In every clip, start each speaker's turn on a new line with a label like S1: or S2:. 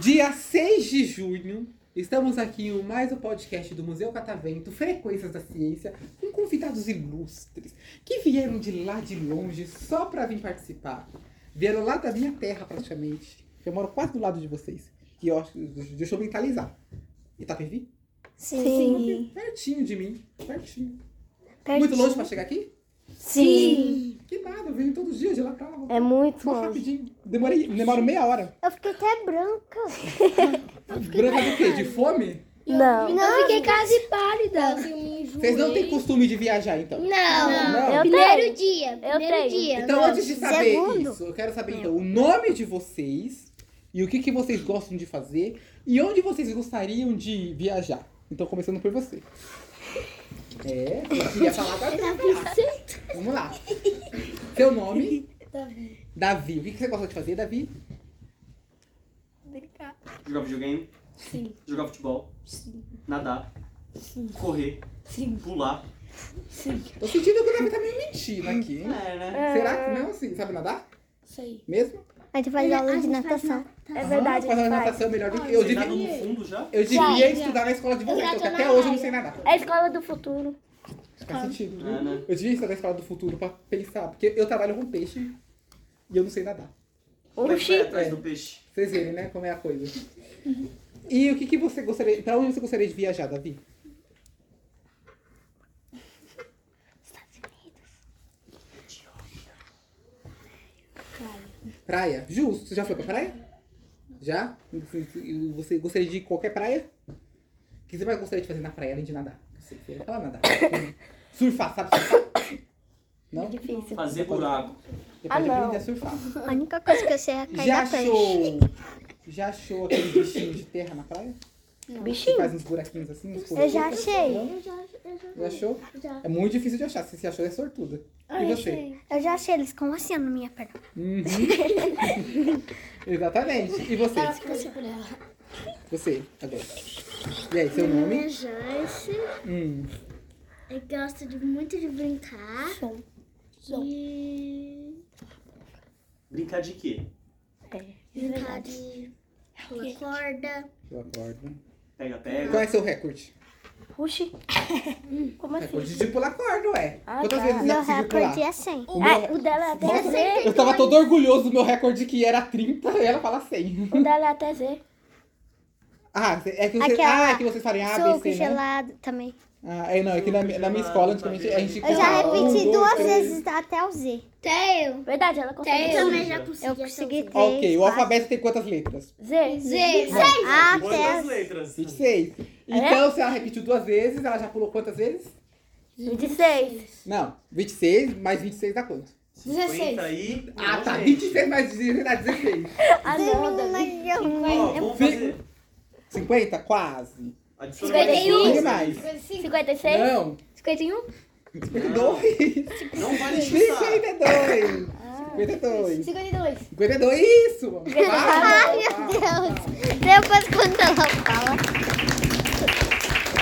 S1: Dia 6 de junho, estamos aqui em mais um podcast do Museu Catavento, Frequências da Ciência, com convidados ilustres que vieram de lá de longe só para vir participar. Vieram lá da minha terra, praticamente. Eu moro quase do lado de vocês. E eu, deixa eu mentalizar. Itapevi?
S2: Sim.
S1: Pertinho de mim. Pertinho.
S2: Pertinho.
S1: Muito longe para chegar aqui?
S2: Sim.
S1: Que nada, eu venho todos os dias de lá pra lá.
S2: É muito
S1: Mó
S2: longe.
S1: rapidinho. Demorei, demoro meia hora.
S3: Eu fiquei até branca.
S1: Branca do quê? De fome?
S2: Não.
S3: Eu fiquei quase pálida.
S1: Vocês não têm costume de viajar, então?
S3: Não.
S1: Não.
S2: Eu
S3: Primeiro
S2: tenho.
S3: dia.
S2: Eu
S3: Primeiro
S2: tenho.
S3: dia.
S1: Então, antes de saber
S3: Segundo.
S1: isso, eu quero saber então o nome de vocês e o que, que vocês gostam de fazer e onde vocês gostariam de viajar. Então, começando por você. É, eu queria falar da Vamos lá. Seu nome?
S3: Davi.
S1: Davi. O que, você gosta de fazer, Davi?
S3: Brincar.
S4: Jogar videogame?
S3: Sim.
S4: Jogar futebol?
S3: Sim.
S4: Nadar? Correr?
S3: Sim.
S4: Pular?
S3: Sim.
S1: Tô sentindo que o Davi tá meio mentindo aqui, hein?
S4: É, né?
S1: Será que não? Assim, sabe nadar?
S3: Sei.
S1: Mesmo?
S3: A gente faz aula de natação.
S2: É verdade,
S1: Ah, fazer
S2: faz.
S1: natação melhor do que eu.
S4: Você nada
S1: devia,
S4: no fundo já?
S1: eu devia estudar na escola de vocês, porque até hoje eu não sei nadar.
S2: É a escola do futuro.
S1: Faz sentido, viu?
S4: É, né?
S1: Eu devia estar na escola do futuro pra pensar, porque eu trabalho com peixe e eu não sei nadar.
S4: Como é que vai
S2: Oxi.
S4: atrás do peixe?
S1: Vocês verem, né, como é a coisa. E o que, que você gostaria. Pra onde você gostaria de viajar, Davi? Praia. Justo. Você já foi pra praia? Já? Você gostaria de qualquer praia? O que você mais gostaria de fazer na praia além de nadar? Você, ia falar nadar. Surfar, sabe surfar? Não?
S2: Difícil.
S4: Fazer buraco.
S1: Depois
S2: Ah,
S1: aprender a surfar.
S3: A única coisa que eu sei é cair
S1: Já
S3: peixe.
S1: achou. Já achou aqueles bichinhos de terra na praia? Que
S2: Bichinho.
S1: faz uns buraquinhos assim? Uns
S3: Eu já achei.
S1: Não? Já achou?
S3: Já.
S1: É muito difícil de achar. Se você achou, é sortuda. E você?
S3: Eu já achei eles com assim na minha perna.
S1: Uhum. Exatamente. E você? Você, agora. E aí, seu
S5: Meu
S1: nome?
S5: nome é Joyce.
S1: Hum.
S5: Eu gosto de, muito de brincar. E
S4: Brincar de quê?
S5: brincar de pular corda.
S1: Eu acordo.
S4: Pega, pega.
S1: Qual é seu recorde?
S2: Oxi. Como assim?
S1: Recorde de pular corda, ué.
S2: Ah,
S1: Quantas
S2: tá.
S1: vezes
S3: Meu
S1: conseguiu pular?
S3: recorde é 100.
S1: O meu-
S2: É, o dela é até
S1: Nossa,
S2: Z.
S1: eu tava todo orgulhoso do meu recorde que era 30 e ela fala 100.
S2: O dela é até Z.
S1: Ah, é que, você,
S3: Aquela
S1: ah, é que vocês falam A,
S3: Suco
S1: B, C, né?
S3: gelado também.
S1: Ah, é, não, é que na, na minha escola, antigamente, a gente
S3: Eu já
S1: um,
S3: repeti
S1: dois,
S3: duas
S1: três.
S3: vezes até o Z.
S5: Até eu.
S2: Verdade, ela consegue.
S5: Eu também já consegui.
S3: Eu consegui
S5: o
S3: três.
S1: Ok, o alfabeto tem quantas letras?
S2: Z.
S5: Z.
S3: Ah,
S4: Quantas letras?
S1: 26. Então, se ela repetiu duas vezes, ela já pulou quantas vezes?
S2: 26.
S1: Não, 26 mais 26 dá quanto?
S4: 50 aí.
S1: Ah,
S4: Não,
S1: tá.
S4: gente.
S1: 26 mais 16 dá 16.
S2: Ah, não, Davi.
S4: Ó, vamos fazer.
S1: 50? Quase.
S4: Adiciona
S2: 51.
S1: Tem
S4: mais
S1: mais.
S2: 56?
S1: Não.
S3: 51?
S1: 52.
S4: duas. Não vale chutar.
S1: 52. 52.
S3: 52.
S1: 52, isso. Ai,
S3: Meu Deus. Depois quando ela fala.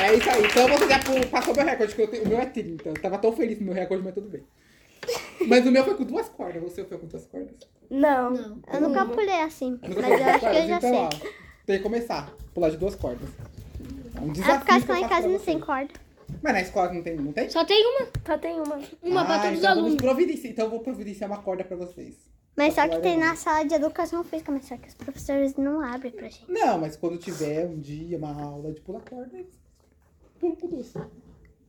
S1: É isso aí. Então você já passou meu recorde, que eu tenho- o meu é 30. Eu tava tão feliz com o meu recorde, mas tudo bem. Mas o meu foi com duas cordas. Você foi com duas cordas?
S2: Não.
S3: Eu nunca pulei assim. Mas eu acho que eu já
S1: então,
S3: sei.
S1: ó, tem que começar. Pular de duas cordas. É um
S3: É
S1: desafio.
S3: por causa
S1: que
S3: lá em casa
S1: pra
S3: não tem corda.
S1: Mas na escola não tem, não tem?
S5: Só tem uma.
S2: Só tem uma.
S5: Uma pra
S1: Ah,
S5: todos os
S1: então vamos
S5: alunos.
S1: providenciar. Então eu vou providenciar uma corda pra vocês.
S3: Mas só que tem na sala de educação física, mas só que os professores não abrem pra gente.
S1: Não, mas quando tiver um dia uma aula de pular corda, eles pulam com duas.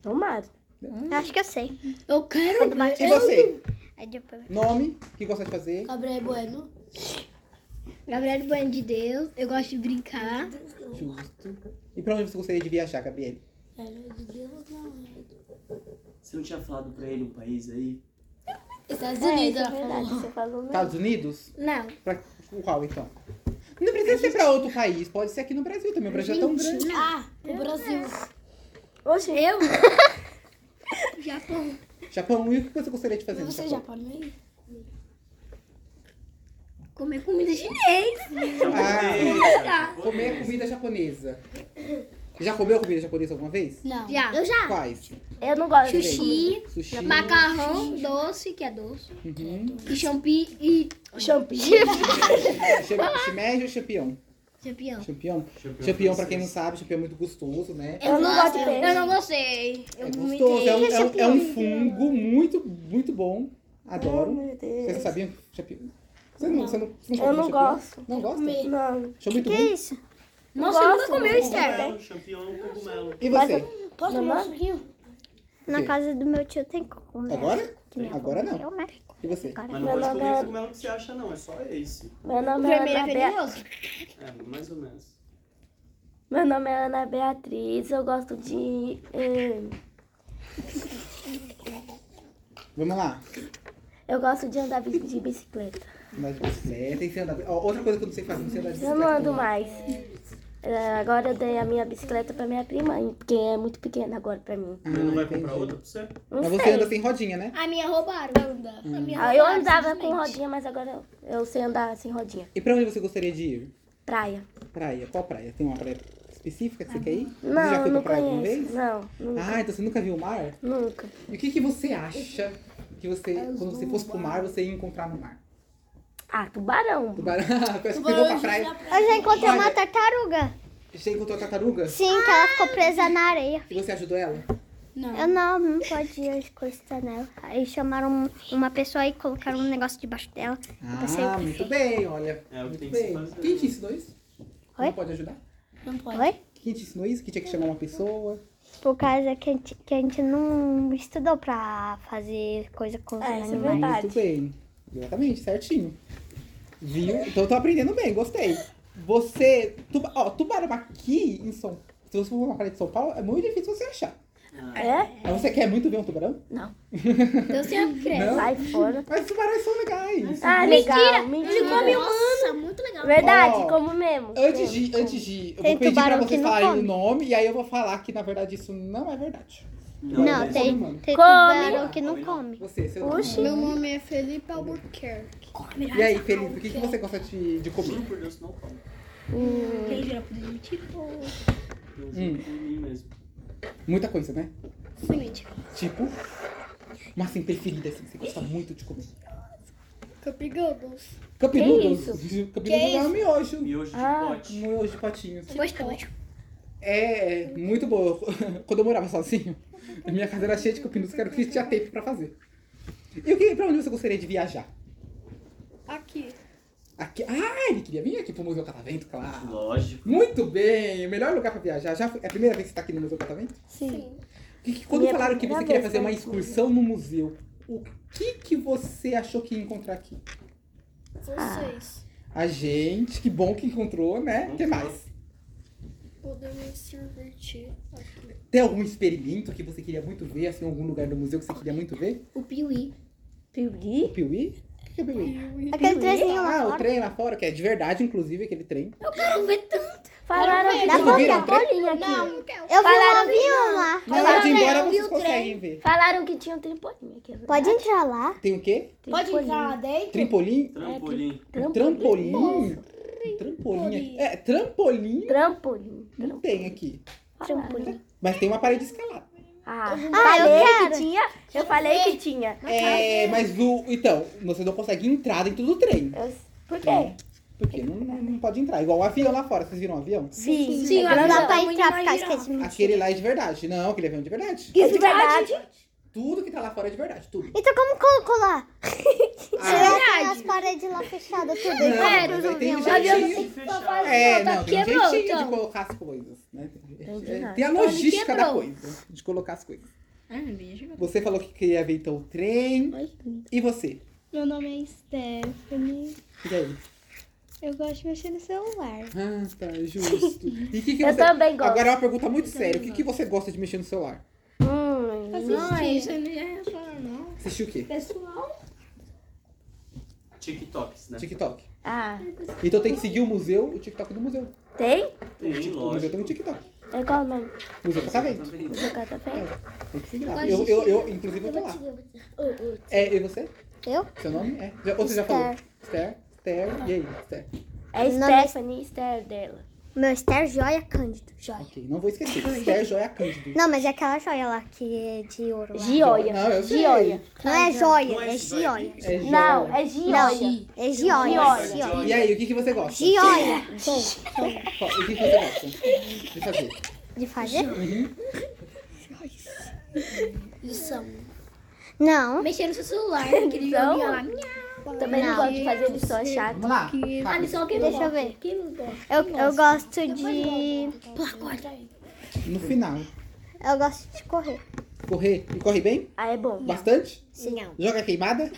S2: Tomara.
S3: Eu acho que eu sei.
S5: Eu quero.
S1: E você?
S3: Depois...
S1: Nome? O que gosta de fazer?
S5: Gabriel Bueno. Gabriel Bueno de Deus. Eu gosto de brincar.
S1: Justo. E pra onde você gostaria de viajar, Gabriele?
S5: de Deus não.
S4: Você não tinha falado pra ele um país aí?
S5: Estados
S2: É,
S5: Unidos,
S2: é
S5: ela
S2: verdade.
S5: falou.
S2: Você falou mesmo.
S1: Estados Unidos?
S5: Não.
S1: Pra qual, então? Não precisa ser pra outro país, pode ser aqui no Brasil também. O Brasil é tão grande.
S5: Ah, o Brasil.
S2: Oxi.
S5: Eu? Japão.
S1: Japão, e o que você gostaria de fazer no
S5: Você é japonês? Comer comida chinesa.
S1: Ah,
S4: Japonesa.
S1: comer comida japonesa. Já comeu comida japonesa alguma vez?
S5: Não.
S2: Já.
S5: Eu já.
S1: Quais?
S2: Eu não gosto de
S5: Sushi,
S1: Sushi.
S5: macarrão doce, que é doce.
S1: Uhum.
S5: E champi e
S2: champi.
S1: Cham- Shimeji ou champion?
S5: champião.
S1: Champion? Champion, pra quem não sabe, champion é muito gostoso, né?
S2: Eu não gosto de peixe.
S5: Eu não gostei. Eu
S1: É gostoso, é um, é um- é um fungo muito, muito bom. Adoro.
S2: Meu Deus.
S1: Vocês sabiam que champion? Você não, você não, você não
S2: Eu não gosto.
S1: Não gosta?
S2: Não.
S1: Achou muito
S3: Que
S1: ruim?
S3: isso?
S5: Nossa, eu nunca
S2: Gosto.
S5: comeu Esther.
S4: Cogumelo, champignon é um cogumelo.
S1: E você?
S5: Posso comer um suquinho?
S3: Na
S1: Sim.
S3: casa do meu tio tem cogumelo.
S1: Agora?
S3: Que
S1: Agora não.
S3: Eu, né?
S1: E você?
S3: Cara,
S4: Mas não
S2: Meu
S4: pode
S2: nome
S4: comer
S2: é-
S4: cogumelo que você acha, não. É só esse.
S2: Meu nome
S5: O
S2: é
S5: vermelho é
S2: Ana Bea...
S5: venenoso.
S4: É, mais ou menos.
S2: Meu nome é Ana Beatriz. Eu gosto de. eh,
S1: Vamos lá.
S2: Eu gosto de andar de bicicleta.
S1: Andar de bicicleta. E você anda... Ó, outra coisa que eu não sei fazer, você andar de
S2: Eu
S1: bicicleta.
S2: não ando mais. Eh, agora eu dei a minha bicicleta pra minha prima, porque é muito pequena agora pra mim.
S1: Ah,
S4: não vai
S1: entendi.
S4: comprar outra pra você?
S2: Não
S1: Mas
S2: sei.
S1: você anda sem rodinha, né?
S5: A minha roubaram. Anda. A minha
S2: Ah, eu andava com rodinha, mas agora eu, eu sei andar sem rodinha.
S1: E pra onde você gostaria de ir?
S2: Praia.
S1: Praia. Qual praia? Tem uma praia específica que você quer ir? você já
S2: Não,
S1: foi pra
S2: não
S1: praia alguma
S2: conheço.
S1: vez?
S2: Não, nunca.
S1: Ah, então você nunca viu o mar?
S2: Nunca.
S1: E o que, que você acha que você, quando você fosse pro mar, você ia encontrar no mar?
S2: Ah, tubarão.
S1: Tubarão. Parece que você pra praia.
S3: Eu já encontrei uma
S1: Olha.
S3: tartaruga.
S1: Você encontrou a tartaruga?
S3: Sim, que ela ficou presa na areia.
S1: E você ajudou ela?
S3: Eu não, não podia encostar nela. Aí chamaram uma pessoa e colocaram um negócio debaixo dela.
S1: Ah, muito bem, olha.
S4: É, o que
S1: muito
S4: tem que se
S1: bem.
S4: fazer.
S1: Quem te ensinou isso?
S3: Oi?
S1: Não pode ajudar?
S5: Não pode.
S3: Oi?
S1: Quem te ensinou isso? Que tinha que chamar uma pessoa?
S3: Por causa que a gente, que a gente não estudou pra fazer coisa com os
S2: É, isso é
S3: animais.
S2: verdade.
S1: Muito bem. Exatamente, certinho. Viu? Então eu tô aprendendo bem, gostei. Você. Tuba, ó, tubarão aqui em São Se você for pra praia de São Paulo, é muito difícil você achar.
S2: É?
S1: Mas você quer muito ver um tubarão?
S2: Não.
S5: Deus tenha credo.
S1: Não?
S2: Sai fora.
S1: Mas os tubarões são legais.
S2: Ah, legal. Mentira.
S5: Ele come humano. muito legal.
S2: Verdade,
S1: Ó,
S2: como mesmo.
S1: Antes de, antes de. Eu
S3: Tem
S1: vou pedir pra
S3: tubarão que
S1: vocês
S3: não
S1: falarem
S3: come.
S1: o nome e aí eu vou falar que na verdade isso não é verdade.
S3: Não,
S1: Não,
S3: tem,
S1: mano.
S3: tem
S2: Come.
S3: tubarão que não come.
S1: Você, seu nome.
S2: Oxi.
S5: Meu nome é Felipe Albuquerque.
S1: E aí, Felipe, o que, que você gosta de, de comer?
S4: Juro por Deus, não come.
S5: Quem já podia admitir?
S1: Hum.
S4: Hum. Por mim mesmo.
S1: Muita coisa, né?
S5: Limite.
S1: Tipo. Uma assim, preferida, assim, você gosta muito de comer.
S5: Capigados.
S1: Cup
S2: Que isso?
S1: É um miojo.
S4: Miojo de
S2: Ah.
S4: pote.
S1: Miojo de potinhos.
S5: Gostou.
S1: É, muito boa. Quando eu morava sozinho, a minha casa era cheia de noodles, que era o que tinha tempo pra fazer. E o que, pra onde você gostaria de viajar?
S5: Aqui.
S1: Aqui. Ah, ele queria vir aqui pro Museu Catavento, claro.
S4: Lógico.
S1: Muito bem, o melhor lugar pra viajar. Já foi- é a primeira vez que você tá aqui no Museu Catavento?
S2: Sim.
S1: Que- que- Quando
S2: Minha
S1: falaram que você
S2: primeira
S1: queria
S2: vez
S1: fazer uma excursão no museu, o que que você achou que ia encontrar aqui?
S5: Vocês
S1: A gente, que bom que encontrou, né? O que mais?
S5: podem se divertir aqui.
S1: Tem algum experimento que você queria muito ver, assim, algum lugar do museu que você queria muito ver?
S5: O Piuí.
S1: O
S2: Piuí?
S1: O que é Piuí?
S3: Aquele trezinho lá
S1: Ah, o trem lá fora, que é de verdade, inclusive, aquele trem.
S5: Eu quero ver tanto.
S2: Falaram que
S3: Dá
S2: tinha
S3: pra
S2: um
S1: ver trem?
S2: trampolim aqui.
S5: Não, não quero.
S3: Eu vi um
S2: Falaram
S3: avião lá.
S1: Mas lá de embora vocês conseguem ver.
S2: Falaram que tinha um trampolim aqui. é.
S3: Pode entrar lá.
S1: Tem o quê?
S5: Pode
S2: Trampolim.
S5: entrar lá dentro?
S1: Trampolim?
S4: Trampolim.
S1: Um trampolim? Trampolim. É, trampolim
S2: Trampolim.
S1: não tem aqui.
S2: Trampolim.
S1: Mas tem uma parede escalada.
S2: Ah,
S3: Ah, eu
S2: falei
S3: quero.
S2: que tinha. Eu falei que tinha.
S1: É, mas o. Então, você não consegue entrar dentro do trem.
S2: Eu- Por quê?
S1: Porque não, não, não pode entrar. Igual o avião lá fora. Vocês viram o avião?
S2: Sim,
S5: Sim,
S2: é
S5: mas
S3: Não
S2: grandão.
S3: dá pra
S5: Tamanho
S3: entrar
S5: de
S3: por causa que é de mentira.
S1: Aquele lá é de verdade. Não, aquele avião é de verdade.
S2: Isso é verdade?
S1: Tudo que tá lá fora é de verdade. Tudo.
S3: Então como colocou lá?
S1: Ah,
S3: As paredes lá fechadas, tudo.
S1: não,
S3: igual
S1: mas aí tem um jeitinho.
S4: Fechar.
S1: É,
S5: tá
S1: não, tem um jeitinho de
S5: então.
S1: colocar as coisas. Né?
S2: Entendi
S1: É. Tem a
S5: Então,
S1: logística da coisa. De colocar as coisas.
S5: Ah.
S1: Você falou que queria ver então o trem. E você?
S6: Meu nome é Stephanie.
S1: E aí?
S6: Eu gosto de mexer no celular.
S1: Ah, tá, justo. E que, que
S2: Eu
S1: você...
S2: também gosto.
S1: Agora é uma pergunta muito séria. O que, que você gosta de mexer no celular?
S2: Hum,
S5: Não, é não.
S1: Assistir o quê?
S5: Pessoal.
S4: TikToks, né?
S1: TikTok.
S2: ah,
S1: Então tem que seguir o museu, o TikTok do museu.
S2: tem?
S4: Tem,
S1: O museu
S4: lógico.
S1: tem um TikTok.
S2: É qual o nome?
S1: Museu Catavento.
S4: Também.
S2: Do café?
S1: Tem que seguir lá. Eu, eu, eu, inclusive, eu tô lá. É, e você?
S3: Eu?
S1: Seu nome? É. Já, ou você já falou? Esther. Esther. E aí, Esther?
S2: É
S3: é-
S2: Stephanie Esther dela.
S3: Meu Esther Joia Cândido. Joia.
S1: Ok, não vou esquecer. Esther Joia Cândido.
S3: Não, mas é aquela joia lá que é de ouro. Lá.
S2: Gioia.
S1: Não, eu sei.
S2: Gioia.
S3: Não é joia,
S4: Não é
S3: é
S4: joia.
S3: gioia.
S1: É joia.
S2: Não, é gioia.
S3: é gioia.
S1: E aí, o que, que você gosta?
S3: Gioia.
S1: O que, que você gosta de fazer?
S3: De fazer?
S5: Lição.
S3: Não.
S5: Mexer no seu celular, aquele
S2: Lição?
S5: joguinho lá.
S2: Também não
S3: Não.
S2: gosto de fazer lição, é chato.
S1: Vamos lá.
S5: A lição que
S3: Deixa eu ver. Eu, eu gosto de.
S1: No final,
S3: Eu gosto de correr.
S1: correr. E corre bem?
S2: Ah, é bom.
S1: Bastante?
S3: Sim.
S1: Joga queimada?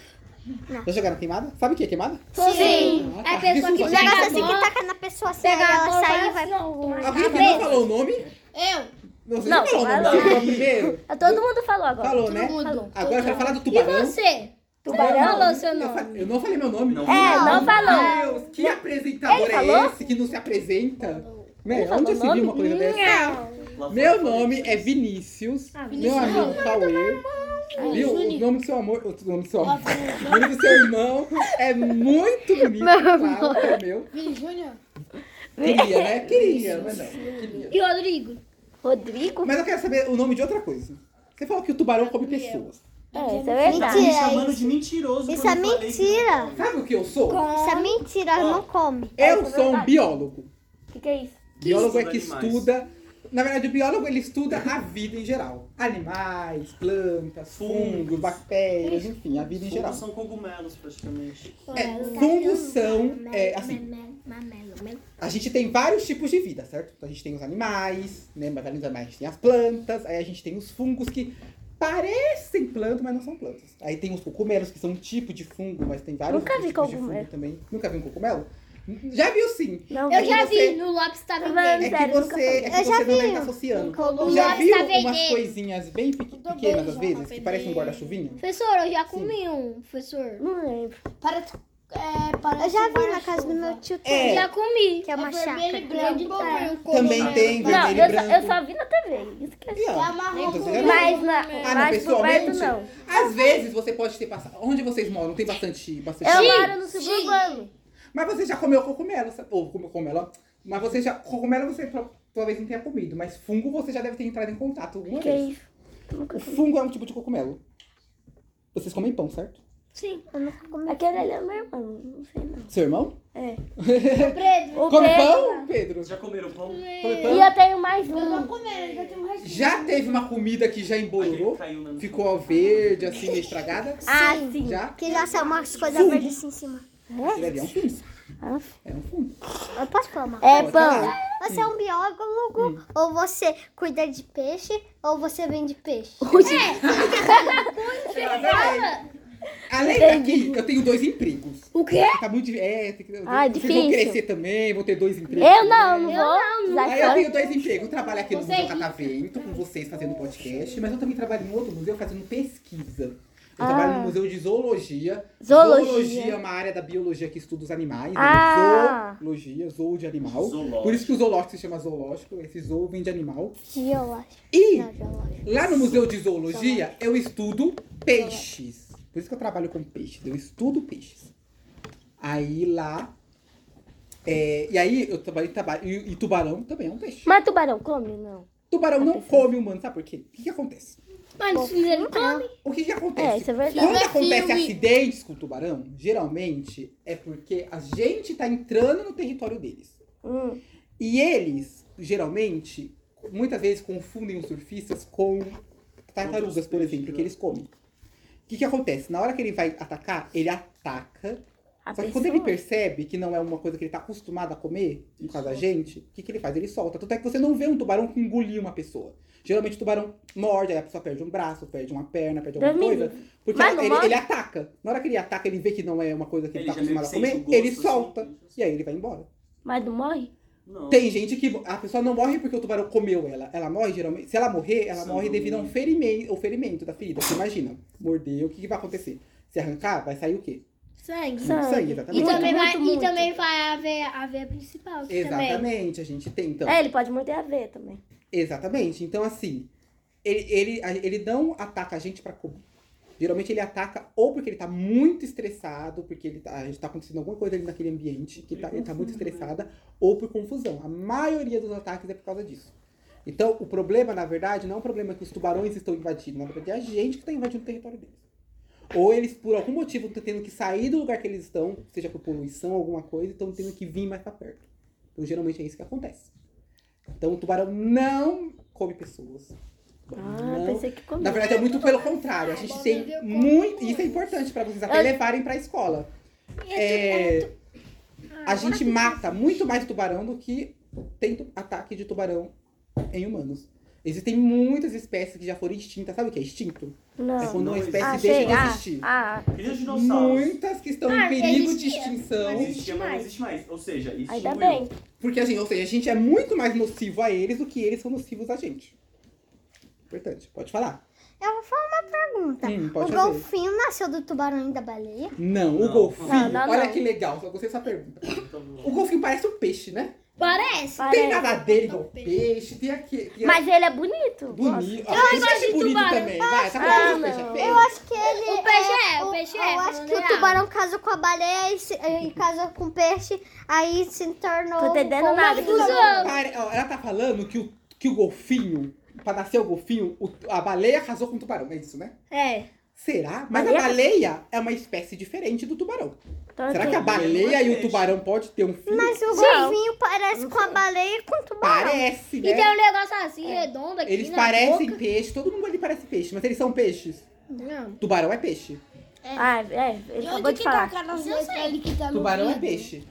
S3: Não.
S1: Já jogaram queimada? Sabe o que é queimada?
S5: Sim.
S1: Ah,
S5: É a pessoa que
S1: desculpa,
S3: O
S1: gente.
S5: pega
S3: negócio
S5: a
S3: assim que taca na pessoa assim, aí
S5: Pega a
S3: ela
S5: bola,
S3: sai e vai
S5: assim,
S3: pro.
S1: Alguém que não falou o nome?
S5: Eu.
S1: Você
S2: Não,
S1: não falou o nome.
S2: falou.
S1: Você falou primeiro?
S2: Todo mundo falou agora.
S1: Falou, né?
S5: mundo.
S1: Agora eu quero falar do
S5: E
S1: tubarão.
S5: você?
S2: Tubarão?
S5: Falou seu
S1: Eu,
S5: nome.
S1: fa- eu não falei meu nome.
S4: Não.
S2: É, não falou.
S1: Deus, que apresentador
S2: Ele
S1: é
S2: falou?
S1: esse que não se apresenta? Né?
S2: falou
S1: Onde se
S2: nome?
S1: viu uma coisa dessa? Meu
S4: eu
S1: nome é Vinícius,
S2: Ah,
S1: meu amigo Cauê. Viu? O nome do seu amor, o nome do seu amor, o nome do seu irmão é muito bonito, claro, que é meu.
S5: Júnior.
S1: Queria, né? Queria, mas não. Queria.
S5: E Rodrigo?
S2: Rodrigo?
S1: Mas eu quero saber o nome de outra coisa. Você falou que o tubarão come pessoas.
S2: É, isso é
S4: Tá
S2: verdade.
S4: me
S3: Mentira,
S4: chamando
S3: isso-
S4: de mentiroso.
S3: Isso
S4: quando
S3: é
S4: eu falei que-
S3: mentira.
S1: Sabe o que eu sou?
S3: Isso é mentira, ela não come.
S1: Eu
S2: é
S1: sou um biólogo.
S2: O que, que é isso?
S1: Biólogo é que
S4: estuda animais.
S1: estuda. Na verdade, o biólogo ele estuda a vida em geral. Animais, plantas, fungos, bactérias, enfim, a vida em geral.
S4: Fungos são cogumelos, praticamente.
S1: É, fungos são, é, assim, a gente tem vários tipos de vida, certo? Então, a gente tem os animais, né? Mas além dos animais, a gente tem as plantas, aí a gente tem os fungos que parecem plantas, mas não são plantas. Aí tem os cogumelos, que são um tipo de fungo, mas tem vários
S2: Nunca vi
S1: tipos de
S2: cogumelo.
S1: fungo também. Nunca vi um cogumelo? Já viu sim.
S2: Não,
S1: É
S5: Eu
S1: que
S5: já
S1: você-
S5: vi, no lápis tá
S2: Tá vendo?
S1: É que você, é que
S3: Eu
S1: você não estar associando.
S3: Cogumelo.
S1: Já
S5: Lá
S1: viu
S5: está
S1: umas coisinhas bem pequ- pequenas às vezes, que parecem um guarda-chuvinha?
S5: Professor, eu já comi um, professor.
S2: não lembro.
S5: Parece, é, parece
S3: Eu já vi na casa do meu tio
S1: É.
S3: Ted.
S5: Já comi.
S3: Que é uma chácara.
S5: vermelho e branco.
S1: Também tem
S2: Não,
S1: vermelho
S2: eu
S1: e
S2: só,
S1: branco.
S2: eu só vi na TV. Isso que é.
S1: E, ó,
S5: com?
S2: Mas, na,
S1: Ah, não,
S2: mas por perto
S1: pessoalmente?
S2: não.
S1: Às vezes você pode ter passado. Onde vocês moram? Tem bastante. bastante
S2: Eu moro no suburbano.
S1: Mas você já comeu cogumelo, sabe? Ou comeu cogumelo, ó. Mas você já. Cogumelo você pro- talvez não tenha comido, mas fungo você já deve ter entrado em contato alguma
S2: Que é
S1: vez.
S2: isso?
S1: O fungo é um tipo de cogumelo. Vocês comem pão, certo?
S5: Sim.
S3: Eu nunca comi.
S2: Aquele ali é meu irmão, não sei não.
S1: Seu irmão?
S2: É.
S5: Pedro.
S2: O
S1: Come
S2: Pedro-
S1: pão, Pedro?
S4: Vocês já comeram pão?
S1: Come pão?
S2: E eu tenho mais um.
S5: eu tenho um restinho.
S1: Já teve uma comida que já
S4: na-
S1: Ficou verde, assim, meio estragada?
S2: Ah, sim.
S1: Já?
S3: Que já saiu umas coisas verdes assim em cima.
S1: Aquele ali é um fungo.
S2: Ah,
S1: É um fungo.
S3: Eu posso falar uma
S2: É pão.
S1: falar.
S3: Você é um biólogo, ou você cuida de peixe, ou você vende peixe.
S1: Exatamente. Além daqui, eu tenho dois empregos.
S5: O quê?
S1: Tá muito difícil. É, tem que,
S2: Ah,
S1: vocês vão
S2: difícil.
S1: crescer também, vou ter dois empregos.
S2: Eu não, não vou. Sai
S1: Aí eu tenho dois empregos. Eu trabalho aqui no Museu
S5: é.
S1: Catavento com vocês fazendo podcast, mas eu também trabalho em outro museu fazendo pesquisa. Eu
S2: Ah.
S1: trabalho no Museu de Zoologia.
S2: Zoologia.
S1: é uma área da biologia que estuda os animais.
S2: Ah.
S1: né? Zoologia, zoo de animal.
S4: Zoológico.
S1: Por isso que o zoológico se chama zoológico. Esse zoo vem de animal.
S3: Geológico.
S1: E
S3: Não, geológico.
S1: Lá no Museu de Zoologia, eu estudo peixes. Por isso que eu trabalho com peixes. Eu estudo peixes. Aí lá. é, e aí eu trabalho, trabalho e, e tubarão também é um peixe.
S2: Mas tubarão come? Não.
S1: Tubarão não come humano, sabe por quê? O que, que acontece?
S5: Mas ele come.
S1: O que, que
S2: É,
S1: acontece?
S2: isso é verdade.
S1: Quando
S5: é
S1: acontece
S5: filme.
S1: acidentes com o tubarão, geralmente é porque a gente tá entrando no território deles.
S2: Hum.
S1: E eles, geralmente, muitas vezes confundem os surfistas com tartarugas, por exemplo, que eles comem. O que, que acontece? Na hora que ele vai atacar, ele ataca.
S2: A
S1: Só que quando ele percebe que não é uma coisa que ele tá acostumado a comer, no caso da gente, o que, que ele faz? Ele solta. Tanto é que você não vê um tubarão que engolir uma pessoa. Geralmente o tubarão morde, aí a pessoa perde um braço, perde uma perna, perde alguma coisa. Porque
S2: Mas não
S1: ele, ele ataca. Na hora que ele ataca, ele vê que não é uma coisa que ele,
S4: Ele
S1: tá
S4: já meio
S1: acostumado a
S4: que sente
S1: comer,
S4: gosto,
S1: ele solta.
S4: assim.
S1: E aí ele vai embora.
S2: Mas não morre?
S4: Não.
S1: Tem gente que a pessoa não morre porque o tubarão comeu ela. Ela morre geralmente. Se ela morrer, ela
S4: Sangue.
S1: morre devido a um ferimento, ao ferimento da ferida. Você imagina, mordeu, o que, que vai acontecer? Se arrancar, vai sair o quê?
S5: Sangue.
S1: Sangue,
S5: E
S1: exatamente.
S2: Muito,
S5: também, vai,
S2: muito,
S5: e
S2: muito.
S5: também vai a veia, a veia principal. que Também.
S1: Exatamente, a gente tem então.
S2: É, ele pode morder a veia também.
S1: Exatamente. Então, assim, ele, ele, ele não ataca a gente pra comer. Geralmente ele ataca ou porque ele tá muito estressado, porque ele tá, está acontecendo alguma coisa ali naquele ambiente, que tá, ele tá muito estressada, ou por confusão. A maioria dos ataques é por causa disso. Então, o problema, na verdade, não é um problema que os tubarões estão invadindo, na verdade é a gente que está invadindo o território deles. Ou eles, por algum motivo, estão tendo que sair do lugar que eles estão, seja por poluição, alguma coisa, estão tendo que vir mais para perto. Então, geralmente é isso que acontece. Então, o tubarão não come pessoas.
S2: Ah,
S1: Não.
S2: pensei que comia.
S1: Na verdade, é muito pelo contrário. A gente tem muito. Isso é importante para vocês até levarem para a escola. É, a gente mata muito mais tubarão do que tem ataque de tubarão em humanos. Existem muitas espécies que já foram extintas. Sabe o que é extinto? É
S2: Não.
S1: quando uma espécie
S2: Ah,
S1: deixa de
S2: Ah,
S1: existir.
S2: ah,
S4: dinossauros.
S1: Muitas que estão em
S5: Ah,
S1: perigo de
S5: existia,
S1: extinção.
S5: mas
S4: Existia, mas não existe mais. Ou seja, extinguiu.
S2: ainda bem.
S1: Porque assim, ou seja, a gente é muito mais nocivo a eles do que eles são nocivos a gente. Importante. Pode falar.
S3: Eu vou falar uma pergunta.
S1: Hum, pode
S3: o
S1: fazer.
S3: golfinho nasceu do tubarão e da baleia?
S1: Não, o
S4: Não.
S1: golfinho.
S2: Não, não,
S1: olha
S2: não.
S1: que legal. Só gostei dessa pergunta. O golfinho parece um peixe, né?
S5: Parece.
S1: Tem
S2: Parece.
S1: nada dele igual peixe, tem aqui. Tem
S2: Mas ele é bonito.
S1: bonito. Ah, tem peixe
S5: de
S1: bonito
S5: tubarão.
S1: também. Vai, tá
S2: Ah,
S1: o peixe
S2: não.
S1: é feio?
S3: Eu acho que ele.
S5: O peixe é, o peixe é,
S3: Eu acho que o
S5: real.
S3: tubarão casou com a baleia e, se, e casou com o peixe, aí se tornou.
S2: Tô entendendo nada.
S1: Ó, ela tá falando que o, que o golfinho, pra nascer o golfinho, o- a baleia casou com o tubarão, é isso, né?
S5: É.
S1: Será? Mas
S2: Baleia?
S1: a baleia é uma espécie diferente do tubarão.
S2: Então,
S1: Será que a
S4: Baleia
S1: e o tubarão pode ter um filho?
S3: Mas o golfinho parece com a baleia e com o tubarão.
S1: Parece,
S5: E
S1: né?
S5: tem um negócio assim, redondo aqui
S1: Eles
S5: na
S1: parecem
S5: boca.
S1: peixe, todo mundo ali parece peixe, mas eles são peixes.
S5: Não.
S1: Tubarão é peixe.
S2: Ah, é, ele acabou de
S5: tá
S2: falar.
S5: aquelas letras que tá no
S1: Tubarão é peixe.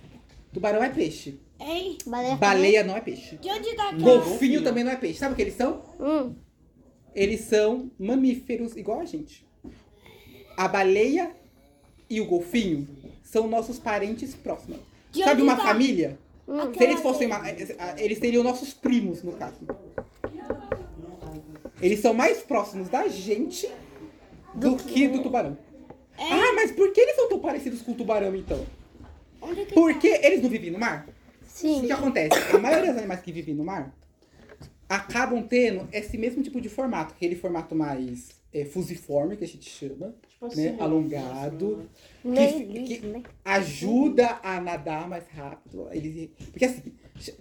S1: Tubarão é peixe.
S5: Hein?
S3: Baleia,
S1: Baleia não é peixe.
S5: De onde tá aquela...
S1: Golfinho também não é peixe. Sabe o que eles são?
S2: Hum,
S1: Eles são mamíferos igual a gente. A baleia e o golfinho são nossos parentes próximos.
S5: De
S1: Sabe
S5: onde
S1: uma
S5: tá?
S1: família?
S2: hum.
S1: Se eles fossem uma, eles seriam nossos primos, no caso. Eles são mais próximos da gente do, que do tubarão. Ah, mas por que eles são tão parecidos com o tubarão, então?
S5: Onde que
S1: Porque eles não vivem no mar? O
S2: Sim.
S1: que acontece? A maioria dos animais que vivem no mar acabam tendo esse mesmo tipo de formato, aquele formato mais é, fusiforme, que a gente chama,
S4: Tipo assim,
S1: né? Alongado, que,
S2: liso,
S1: que
S2: né?
S1: ajuda a nadar mais rápido. Eles, porque assim,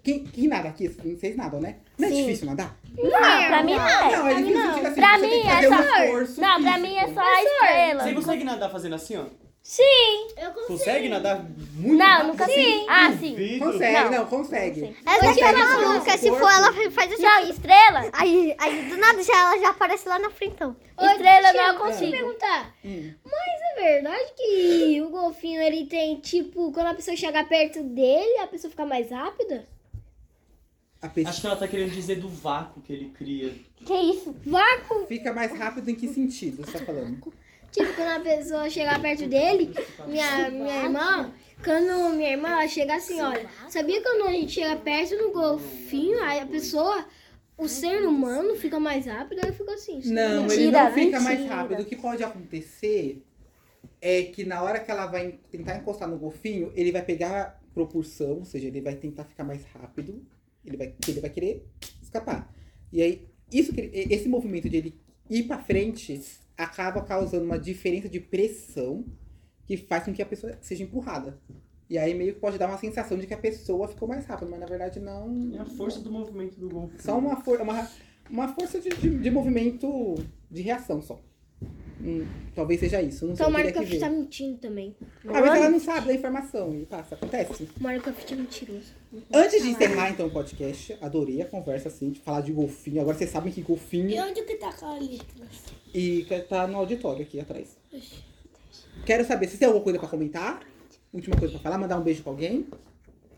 S1: quem, quem nada aqui, vocês nadam, né? Não é
S2: Sim.
S1: difícil nadar?
S2: Não, pra mim não é.
S1: Não, não. Assim,
S2: Pra
S1: você
S2: mim
S1: que
S2: é
S1: um
S2: só-
S1: esforço
S2: Não, pra mim é só a estrela.
S4: Você consegue nadar fazendo assim, ó?
S2: Sim.
S5: Eu consigo.
S4: Consegue nadar
S1: Muito
S2: Não,
S1: rápido,
S2: nunca
S1: assim.
S2: sim. Ah, sim.
S4: Duvido.
S1: Consegue,
S2: Não.
S1: não, consegue.
S2: Sim.
S3: Essa aqui é maluca, se for ela faz assim.
S2: Não, estrela.
S3: Aí, aí do nada já, ela já aparece lá na frente, então.
S2: Estrela não
S5: Deixa eu
S2: consigo.
S5: perguntar.
S1: Hum.
S5: É verdade que o golfinho, ele tem, tipo, quando a pessoa chega perto dele, a pessoa fica mais rápida?
S4: Acho que ela tá querendo dizer do vácuo que ele cria.
S2: Que isso?
S5: Vácuo.
S1: fica mais rápido em que sentido você tá falando?
S5: Tipo, quando a pessoa chegar perto dele, minha, minha irmã, quando minha irmã ela chega assim, olha, sabia que quando a gente chega perto do golfinho, aí a pessoa, o ser humano fica mais rápido, aí fica assim.
S1: Não, ele
S2: Mentira,
S1: não fica mais
S2: mentira.
S1: rápido. O que pode acontecer é que na hora que ela vai tentar encostar no golfinho, ele vai pegar propulsão, ou seja, ele vai tentar ficar mais rápido, ele vai, ele vai querer escapar. E aí, isso que ele- esse movimento de ele ir pra frente acaba causando uma diferença de pressão que faz com que a pessoa seja empurrada. E aí meio que pode dar uma sensação de que a pessoa ficou mais rápida, mas na verdade não.
S4: É a força do movimento do golfinho.
S1: Só uma, for uma, uma força de, de, de movimento de reação só. Hum, talvez seja isso. Não sei,
S5: Então
S1: eu
S5: o
S1: teria
S5: Mario
S1: que
S5: Craft
S1: ver.
S5: tá mentindo também.
S1: Ah, mas ela não sabe da informação e passa, acontece.
S5: O Mario Craft é mentiroso.
S1: Antes de encerrar então o podcast, adorei a conversa assim, de falar de golfinho. Agora vocês sabem que golfinho
S5: onde que tá aquela letra?
S1: e que tá no auditório aqui atrás. Quero saber se tem alguma coisa pra comentar. Última coisa pra falar, mandar um beijo pra alguém.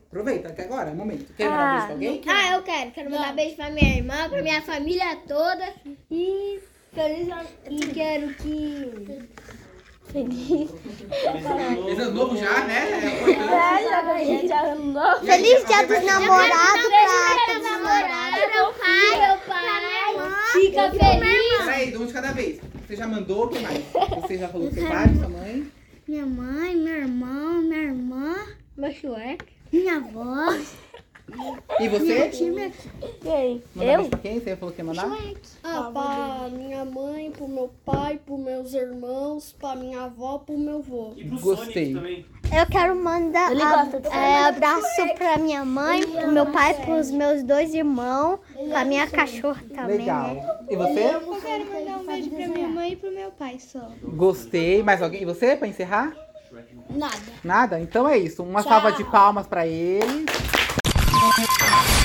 S1: Aproveita, que agora é o momento. Quer mandar um beijo pra alguém?
S5: Ah, eu quero. Quero mandar beijo pra minha irmã, pra minha família toda. E feliz ano- E quero que.
S2: Feliz.
S1: Feliz ano novo já, né? É
S2: É, já ano novo.
S3: Feliz dia dos namorados pra
S5: Meu
S3: todos os
S5: namorado,
S3: namorados.
S5: meu pai, meu pai. Fica feliz.
S1: Peraí, um de cada vez. Você já mandou, o que mais? Você já falou do seu pai, sua mãe?
S3: Minha mãe, meu irmão, minha irmã,
S5: Meu chué.
S3: minha avó.
S1: E você?
S2: Quem?
S1: Mandar
S2: Eu?
S1: beijo pra quem? Você falou que ia mandar?
S7: Ah, pra minha mãe, pro meu pai, pros meus irmãos, pra minha avó, pro meu avô.
S4: E pro
S1: Gostei.
S4: Sonic também.
S3: Eu quero mandar
S2: Ele
S3: a-
S2: gosta de
S3: é, abraço pra minha mãe, pro meu pai, pros meus dois irmãos, pra minha cachorra também,
S1: Legal.
S3: né?
S1: E você?
S6: Eu quero mandar um beijo pra minha mãe e pro meu pai só.
S1: Gostei. Mais alguém? E você, pra encerrar?
S7: Nada.
S1: Nada? Então é isso. Uma salva de palmas pra eles. あっ!